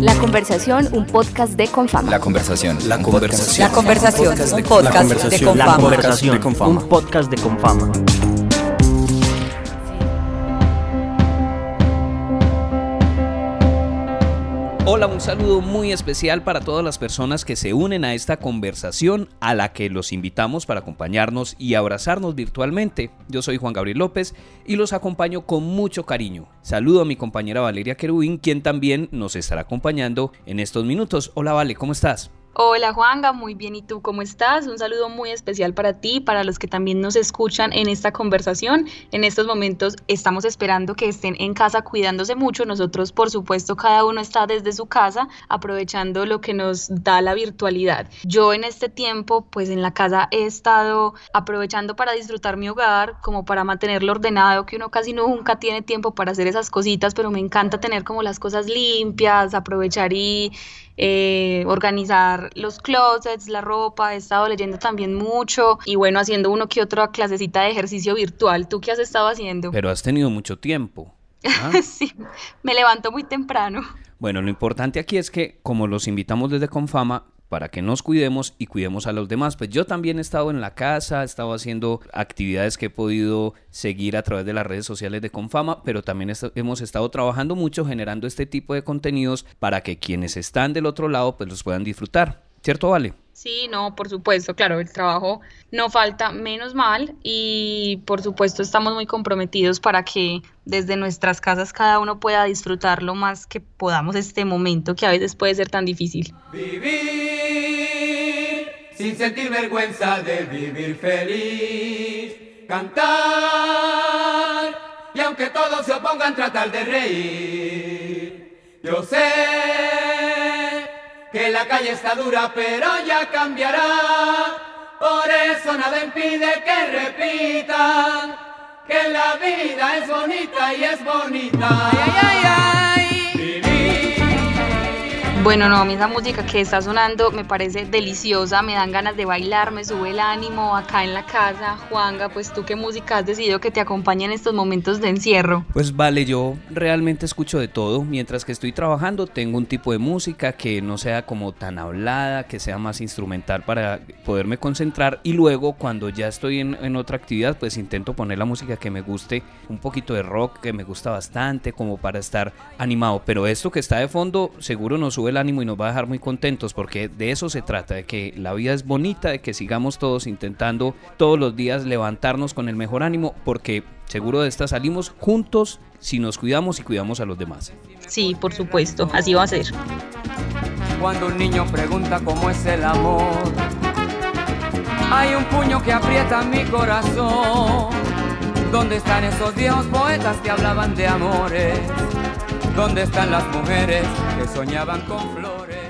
La conversación, un podcast de Confama. La conversación. La conversación. La conversación, un podcast de La Confama. conversación. de Confama. Un podcast de Confama. Hola, un saludo muy especial para todas las personas que se unen a esta conversación a la que los invitamos para acompañarnos y abrazarnos virtualmente. Yo soy Juan Gabriel López y los acompaño con mucho cariño. Saludo a mi compañera Valeria Querubín, quien también nos estará acompañando en estos minutos. Hola Vale, ¿cómo estás? Hola Juanga, muy bien. ¿Y tú cómo estás? Un saludo muy especial para ti, para los que también nos escuchan en esta conversación. En estos momentos estamos esperando que estén en casa cuidándose mucho. Nosotros, por supuesto, cada uno está desde su casa aprovechando lo que nos da la virtualidad. Yo en este tiempo, pues en la casa he estado aprovechando para disfrutar mi hogar, como para mantenerlo ordenado, que uno casi nunca tiene tiempo para hacer esas cositas, pero me encanta tener como las cosas limpias, aprovechar y eh, organizar los closets, la ropa, he estado leyendo también mucho y bueno, haciendo uno que otra clasecita de ejercicio virtual. ¿Tú qué has estado haciendo? Pero has tenido mucho tiempo. ¿ah? sí, me levanto muy temprano. Bueno, lo importante aquí es que como los invitamos desde Confama, para que nos cuidemos y cuidemos a los demás. Pues yo también he estado en la casa, he estado haciendo actividades que he podido seguir a través de las redes sociales de Confama, pero también est- hemos estado trabajando mucho generando este tipo de contenidos para que quienes están del otro lado pues los puedan disfrutar. ¿Cierto, Vale? Sí, no, por supuesto, claro, el trabajo no falta, menos mal, y por supuesto estamos muy comprometidos para que desde nuestras casas cada uno pueda disfrutar lo más que podamos este momento que a veces puede ser tan difícil. Vivir sin sentir vergüenza de vivir feliz. Cantar y aunque todos se opongan tratar de reír. Yo sé que la calle está dura pero ya cambiará. Por eso nada impide que repitan que la vida es bonita y es bonita. Ay, ay, ay. Bueno, no, a mí esa música que está sonando me parece deliciosa, me dan ganas de bailar, me sube el ánimo acá en la casa. Juanga, pues tú qué música has decidido que te acompañe en estos momentos de encierro. Pues vale, yo realmente escucho de todo. Mientras que estoy trabajando, tengo un tipo de música que no sea como tan hablada, que sea más instrumental para poderme concentrar. Y luego, cuando ya estoy en, en otra actividad, pues intento poner la música que me guste, un poquito de rock que me gusta bastante, como para estar animado. Pero esto que está de fondo, seguro nos sube el ánimo y nos va a dejar muy contentos, porque de eso se trata, de que la vida es bonita, de que sigamos todos intentando todos los días levantarnos con el mejor ánimo, porque seguro de esta salimos juntos si nos cuidamos y cuidamos a los demás. Sí, por supuesto, así va a ser. Cuando un niño pregunta cómo es el amor, hay un puño que aprieta mi corazón. ¿Dónde están esos viejos poetas que hablaban de amores? ¿Dónde están las mujeres que soñaban con flores?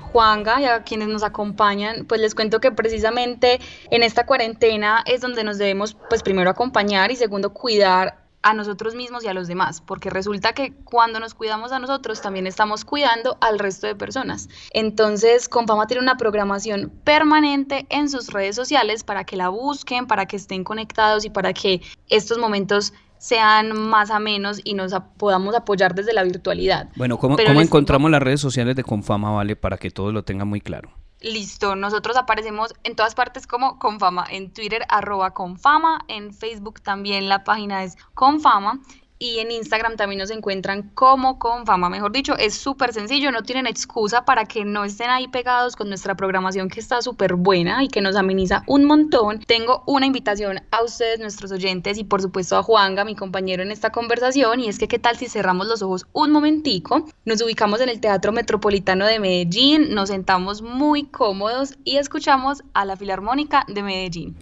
Juanga y a quienes nos acompañan, pues les cuento que precisamente en esta cuarentena es donde nos debemos, pues primero acompañar y segundo cuidar a nosotros mismos y a los demás, porque resulta que cuando nos cuidamos a nosotros también estamos cuidando al resto de personas. Entonces, Confama tiene una programación permanente en sus redes sociales para que la busquen, para que estén conectados y para que estos momentos sean más amenos y nos podamos apoyar desde la virtualidad. Bueno, ¿cómo, cómo encontramos las redes sociales de Confama, Vale, para que todos lo tengan muy claro? Listo, nosotros aparecemos en todas partes como Confama, en Twitter arroba Confama, en Facebook también la página es Confama y en Instagram también nos encuentran como Confama. Mejor dicho, es súper sencillo, no tienen excusa para que no estén ahí pegados con nuestra programación que está súper buena y que nos ameniza un montón. Tengo una invitación a ustedes, nuestros oyentes, y por supuesto a Juanga, mi compañero en esta conversación, y es que qué tal si cerramos los ojos un momentico, nos ubicamos en el Teatro Metropolitano de Medellín, nos sentamos muy cómodos y escuchamos a la Filarmónica de Medellín.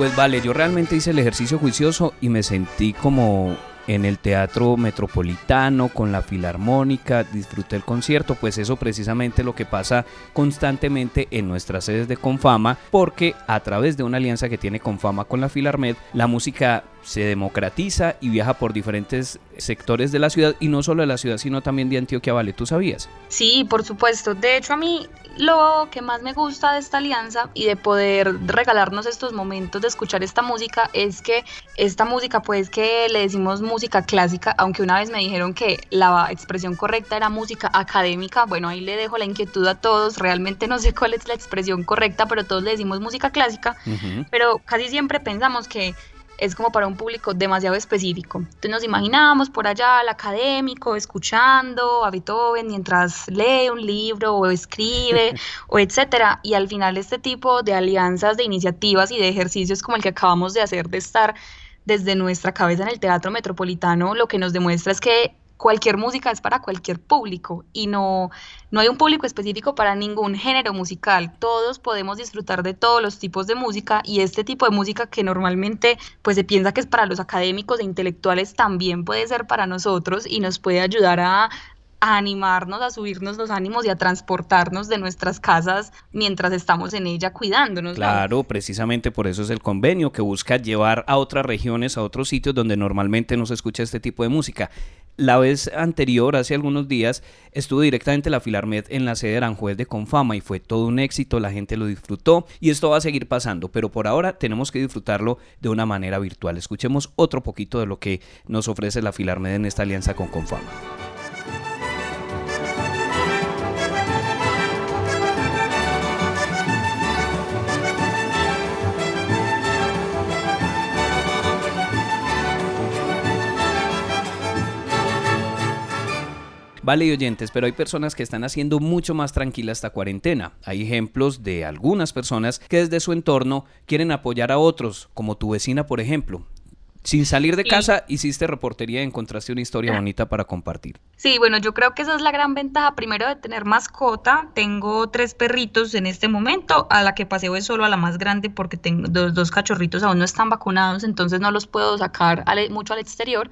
Pues vale, yo realmente hice el ejercicio juicioso y me sentí como en el Teatro Metropolitano, con la Filarmónica, disfruté el concierto, pues eso precisamente lo que pasa constantemente en nuestras sedes de Confama, porque a través de una alianza que tiene Confama con la Filarmed, la música se democratiza y viaja por diferentes sectores de la ciudad y no solo de la ciudad sino también de Antioquia Vale, ¿tú sabías? Sí, por supuesto. De hecho a mí lo que más me gusta de esta alianza y de poder regalarnos estos momentos de escuchar esta música es que esta música pues que le decimos música clásica, aunque una vez me dijeron que la expresión correcta era música académica, bueno ahí le dejo la inquietud a todos, realmente no sé cuál es la expresión correcta, pero todos le decimos música clásica, pero casi siempre pensamos que es como para un público demasiado específico. Entonces nos imaginábamos por allá al académico escuchando a Beethoven mientras lee un libro o escribe o etcétera. Y al final este tipo de alianzas, de iniciativas y de ejercicios como el que acabamos de hacer de estar desde nuestra cabeza en el Teatro Metropolitano, lo que nos demuestra es que cualquier música es para cualquier público y no, no hay un público específico para ningún género musical. Todos podemos disfrutar de todos los tipos de música y este tipo de música que normalmente pues se piensa que es para los académicos e intelectuales también puede ser para nosotros y nos puede ayudar a, a animarnos, a subirnos los ánimos y a transportarnos de nuestras casas mientras estamos en ella cuidándonos. Claro, precisamente por eso es el convenio que busca llevar a otras regiones, a otros sitios donde normalmente no se escucha este tipo de música. La vez anterior, hace algunos días, estuvo directamente la Filarmed en la sede de Aranjuez de Confama y fue todo un éxito, la gente lo disfrutó y esto va a seguir pasando, pero por ahora tenemos que disfrutarlo de una manera virtual. Escuchemos otro poquito de lo que nos ofrece la Filarmed en esta alianza con Confama. Vale, oyentes, pero hay personas que están haciendo mucho más tranquila esta cuarentena. Hay ejemplos de algunas personas que desde su entorno quieren apoyar a otros, como tu vecina, por ejemplo. Sin salir de casa, hiciste reportería y encontraste una historia bonita para compartir. Sí, bueno, yo creo que esa es la gran ventaja primero de tener mascota. Tengo tres perritos en este momento, a la que paseo es solo a la más grande porque tengo dos, dos cachorritos aún no están vacunados, entonces no los puedo sacar mucho al exterior.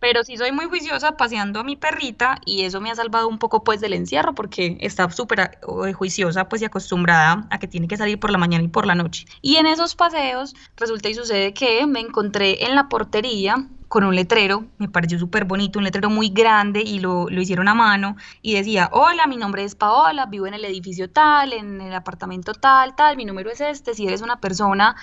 Pero sí soy muy juiciosa paseando a mi perrita y eso me ha salvado un poco pues del encierro porque está súper eh, juiciosa pues y acostumbrada a que tiene que salir por la mañana y por la noche. Y en esos paseos resulta y sucede que me encontré en la portería con un letrero, me pareció súper bonito, un letrero muy grande y lo, lo, hicieron a mano y decía, hola, mi nombre es Paola, vivo en el edificio tal, en el apartamento tal, tal, mi número es este, si eres una persona,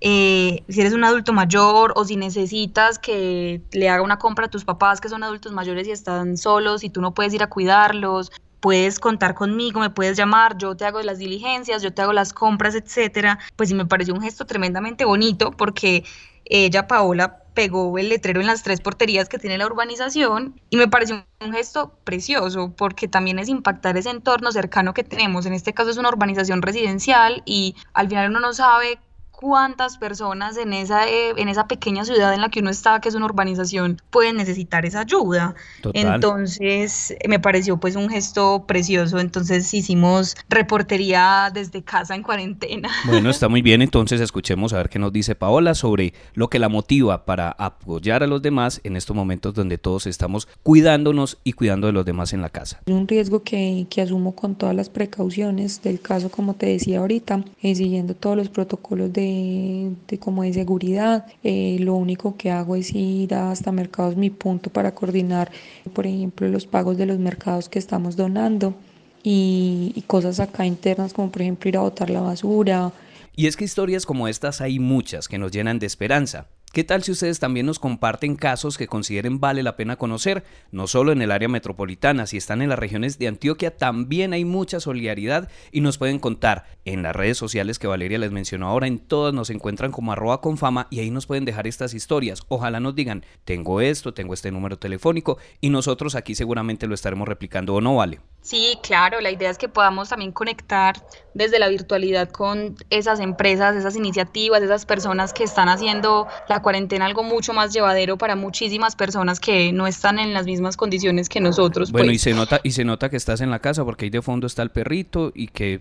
eh, si eres un adulto mayor o si necesitas que le haga una compra a tus papás que son adultos mayores y están solos y tú no puedes ir a cuidarlos, puedes contar conmigo, me puedes llamar, yo te hago las diligencias, yo te hago las compras, etcétera. Pues sí me pareció un gesto tremendamente bonito porque ella, Paola, pegó el letrero en las tres porterías que tiene la urbanización y me pareció un gesto precioso porque también es impactar ese entorno cercano que tenemos. En este caso es una urbanización residencial y al final uno no sabe cuántas personas en esa, eh, en esa pequeña ciudad en la que uno está, que es una urbanización, pueden necesitar esa ayuda. Entonces, me pareció pues un gesto precioso. Entonces hicimos reportería desde casa en cuarentena. Bueno, está muy bien. Entonces escuchemos a ver qué nos dice Paola sobre lo que la motiva para apoyar a los demás en estos momentos donde todos estamos cuidándonos y cuidando de los demás en la casa. Un riesgo que, que asumo con todas las precauciones del caso, como te decía ahorita, eh, siguiendo todos los protocolos de de, como de seguridad. Eh, lo único que hago es ir hasta Mercados Mi Punto para coordinar, por ejemplo, los pagos de los mercados que estamos donando y, y cosas acá internas como por ejemplo ir a botar la basura. Y es que historias como estas hay muchas que nos llenan de esperanza. ¿Qué tal si ustedes también nos comparten casos que consideren vale la pena conocer? No solo en el área metropolitana, si están en las regiones de Antioquia también hay mucha solidaridad y nos pueden contar en las redes sociales que Valeria les mencionó ahora, en todas nos encuentran como arroba con fama y ahí nos pueden dejar estas historias. Ojalá nos digan, tengo esto, tengo este número telefónico y nosotros aquí seguramente lo estaremos replicando o no vale. Sí, claro, la idea es que podamos también conectar desde la virtualidad con esas empresas, esas iniciativas, esas personas que están haciendo la cuarentena algo mucho más llevadero para muchísimas personas que no están en las mismas condiciones que nosotros. Bueno, y pues. se nota y se nota que estás en la casa porque ahí de fondo está el perrito y que,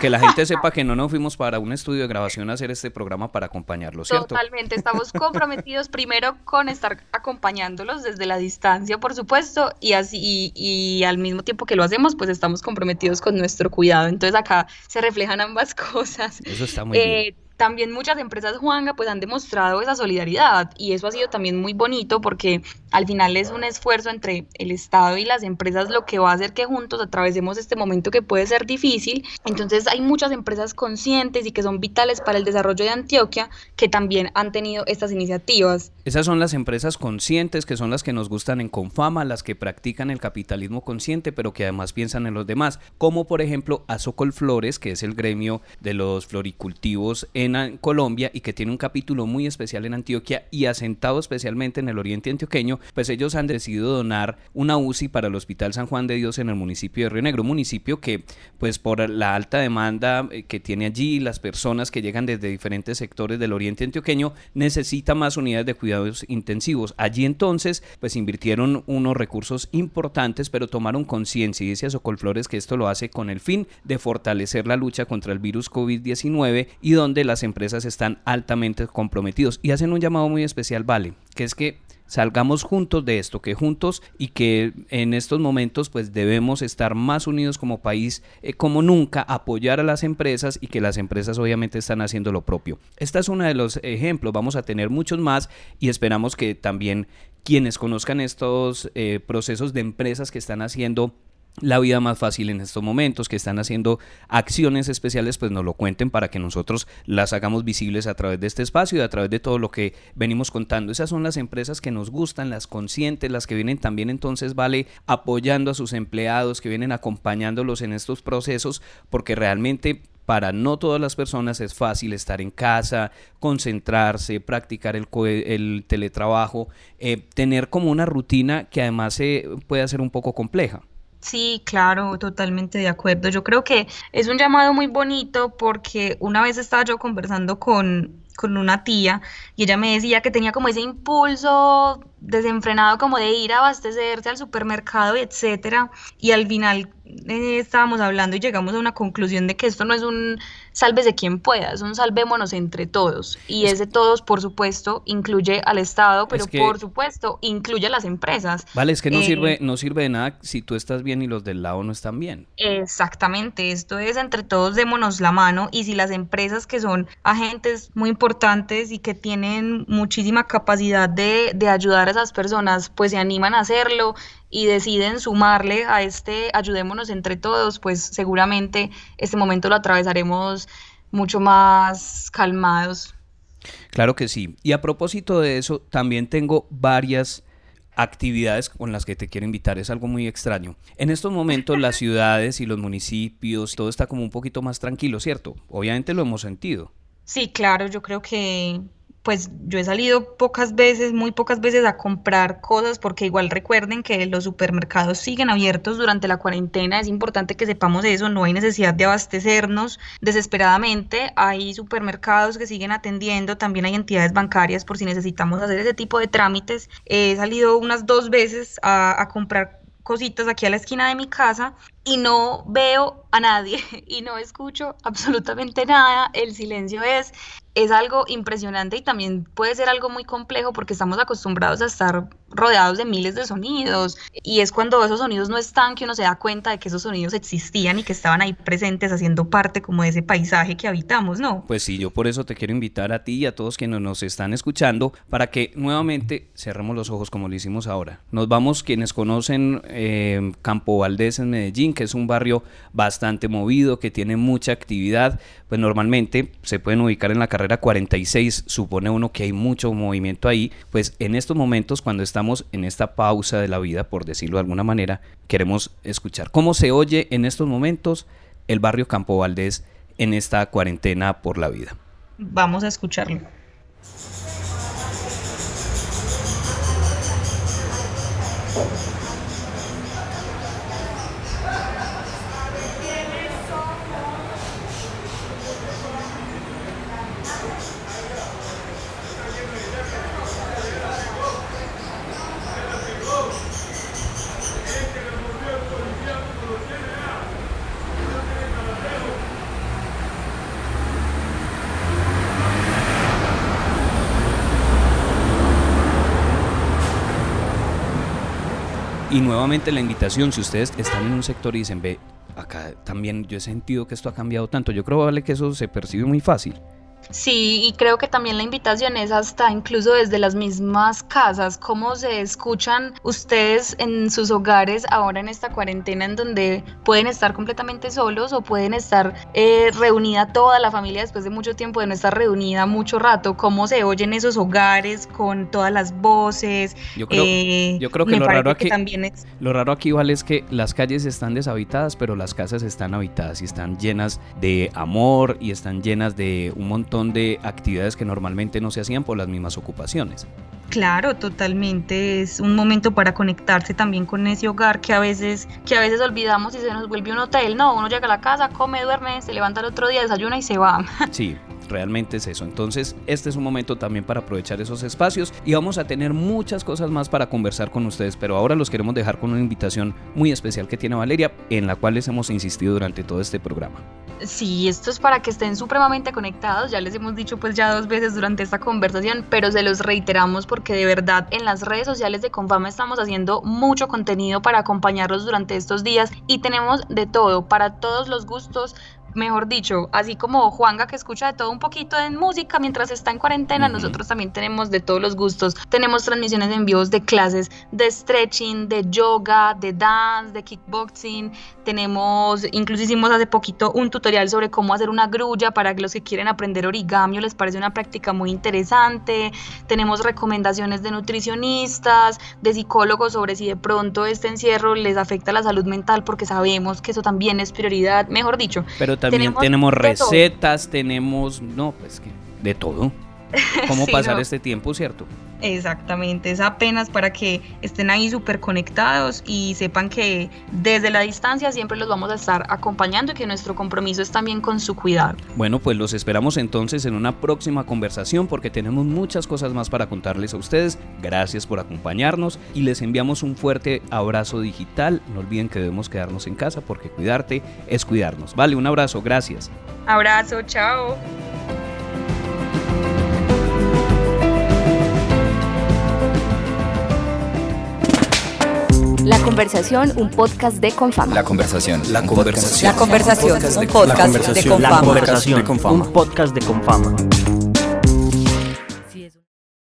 que la gente sepa que no nos fuimos para un estudio de grabación a hacer este programa para acompañarlos, ¿cierto? Totalmente, estamos comprometidos primero con estar acompañándolos desde la distancia, por supuesto, y así y, y al mismo tiempo que lo hacemos, pues estamos comprometidos con nuestro cuidado. Entonces acá se reflejan ambas cosas. Eso está muy Eh, bien. También muchas empresas, Juanga, pues han demostrado esa solidaridad y eso ha sido también muy bonito porque al final es un esfuerzo entre el Estado y las empresas lo que va a hacer que juntos atravesemos este momento que puede ser difícil. Entonces hay muchas empresas conscientes y que son vitales para el desarrollo de Antioquia que también han tenido estas iniciativas. Esas son las empresas conscientes que son las que nos gustan en Confama, las que practican el capitalismo consciente, pero que además piensan en los demás, como por ejemplo Azocol Flores, que es el gremio de los floricultivos en a- Colombia y que tiene un capítulo muy especial en Antioquia y asentado especialmente en el oriente antioqueño, pues ellos han decidido donar una UCI para el Hospital San Juan de Dios en el municipio de Río Negro, un municipio que pues por la alta demanda eh, que tiene allí, las personas que llegan desde diferentes sectores del oriente antioqueño, necesita más unidades de cuidados intensivos. Allí entonces pues invirtieron unos recursos importantes, pero tomaron conciencia y dice Socol Flores que esto lo hace con el fin de fortalecer la lucha contra el virus COVID-19 y donde las empresas están altamente comprometidos y hacen un llamado muy especial, vale, que es que salgamos juntos de esto, que juntos y que en estos momentos pues debemos estar más unidos como país eh, como nunca, apoyar a las empresas y que las empresas obviamente están haciendo lo propio. Este es uno de los ejemplos, vamos a tener muchos más y esperamos que también quienes conozcan estos eh, procesos de empresas que están haciendo la vida más fácil en estos momentos, que están haciendo acciones especiales, pues nos lo cuenten para que nosotros las hagamos visibles a través de este espacio y a través de todo lo que venimos contando. Esas son las empresas que nos gustan, las conscientes, las que vienen también entonces, vale, apoyando a sus empleados, que vienen acompañándolos en estos procesos, porque realmente para no todas las personas es fácil estar en casa, concentrarse, practicar el, el teletrabajo, eh, tener como una rutina que además eh, puede ser un poco compleja. Sí, claro, totalmente de acuerdo. Yo creo que es un llamado muy bonito porque una vez estaba yo conversando con, con una tía y ella me decía que tenía como ese impulso desenfrenado como de ir a abastecerse al supermercado etcétera. Y al final eh, estábamos hablando y llegamos a una conclusión de que esto no es un sálvese quien pueda, es un salvémonos entre todos. Y ese todos, por supuesto, incluye al Estado, pero Es que- por supuesto, incluye a las empresas. Vale, es que no Eh, sirve, no sirve de nada si tú estás bien y los del lado no están bien. Exactamente, esto es entre todos démonos la mano y si las empresas que son agentes muy importantes y que tienen muchísima capacidad de, de ayudar a esas personas, pues se animan a hacerlo y deciden sumarle a este ayudémonos entre todos, pues seguramente este momento lo atravesaremos mucho más calmados. Claro que sí. Y a propósito de eso, también tengo varias actividades con las que te quiero invitar. Es algo muy extraño. En estos momentos las ciudades y los municipios, todo está como un poquito más tranquilo, ¿cierto? Obviamente lo hemos sentido. Sí, claro, yo creo que pues yo he salido pocas veces, muy pocas veces a comprar cosas porque igual recuerden que los supermercados siguen abiertos durante la cuarentena, es importante que sepamos eso, no hay necesidad de abastecernos desesperadamente, hay supermercados que siguen atendiendo, también hay entidades bancarias por si necesitamos hacer ese tipo de trámites. He salido unas dos veces a, a comprar cositas aquí a la esquina de mi casa y no veo a nadie y no escucho absolutamente nada. El silencio es, es algo impresionante y también puede ser algo muy complejo porque estamos acostumbrados a estar rodeados de miles de sonidos y es cuando esos sonidos no están que uno se da cuenta de que esos sonidos existían y que estaban ahí presentes haciendo parte como de ese paisaje que habitamos, ¿no? Pues sí, yo por eso te quiero invitar a ti y a todos quienes nos están escuchando para que nuevamente cerremos los ojos como lo hicimos ahora. Nos vamos quienes conocen eh, Campo Valdés en Medellín, que es un barrio bastante movido, que tiene mucha actividad, pues normalmente se pueden ubicar en la carrera 46, supone uno que hay mucho movimiento ahí, pues en estos momentos cuando estamos en esta pausa de la vida, por decirlo de alguna manera, queremos escuchar cómo se oye en estos momentos el barrio Campo Valdés en esta cuarentena por la vida. Vamos a escucharlo. Y nuevamente la invitación, si ustedes están en un sector y dicen, ve, acá también yo he sentido que esto ha cambiado tanto, yo creo vale que eso se percibe muy fácil. Sí, y creo que también la invitación es hasta incluso desde las mismas casas, cómo se escuchan ustedes en sus hogares ahora en esta cuarentena en donde pueden estar completamente solos o pueden estar eh, reunida toda la familia después de mucho tiempo de no estar reunida mucho rato, cómo se oyen esos hogares con todas las voces. Yo creo, eh, yo creo que, lo raro, aquí, también es... lo raro aquí vale es que las calles están deshabitadas, pero las casas están habitadas y están llenas de amor y están llenas de un montón de actividades que normalmente no se hacían por las mismas ocupaciones. Claro, totalmente. Es un momento para conectarse también con ese hogar que a veces, que a veces olvidamos y se nos vuelve un hotel. No, uno llega a la casa, come, duerme, se levanta el otro día, desayuna y se va. Sí, realmente es eso. Entonces, este es un momento también para aprovechar esos espacios y vamos a tener muchas cosas más para conversar con ustedes, pero ahora los queremos dejar con una invitación muy especial que tiene Valeria, en la cual les hemos insistido durante todo este programa. Sí, esto es para que estén supremamente conectados, ya les hemos dicho pues ya dos veces durante esta conversación, pero se los reiteramos porque de verdad en las redes sociales de Confama estamos haciendo mucho contenido para acompañarlos durante estos días y tenemos de todo, para todos los gustos, mejor dicho, así como Juanga que escucha de todo un poquito en música mientras está en cuarentena, nosotros también tenemos de todos los gustos. Tenemos transmisiones en vivos de clases de stretching, de yoga, de dance, de kickboxing. Tenemos, incluso hicimos hace poquito un tutorial sobre cómo hacer una grulla para los que quieren aprender origami les parece una práctica muy interesante. Tenemos recomendaciones de nutricionistas, de psicólogos sobre si de pronto este encierro les afecta la salud mental porque sabemos que eso también es prioridad, mejor dicho. Pero también tenemos, recetas, tenemos, no, pues que de todo. ¿Cómo pasar este tiempo, cierto? Exactamente, es apenas para que estén ahí súper conectados y sepan que desde la distancia siempre los vamos a estar acompañando y que nuestro compromiso es también con su cuidado. Bueno, pues los esperamos entonces en una próxima conversación porque tenemos muchas cosas más para contarles a ustedes. Gracias por acompañarnos y les enviamos un fuerte abrazo digital. No olviden que debemos quedarnos en casa porque cuidarte es cuidarnos. Vale, un abrazo, gracias. Abrazo, chao. La conversación, un podcast de Confama. La conversación. La conversación. La conversación. Un podcast de Confama. La conversación. Un podcast de Confama.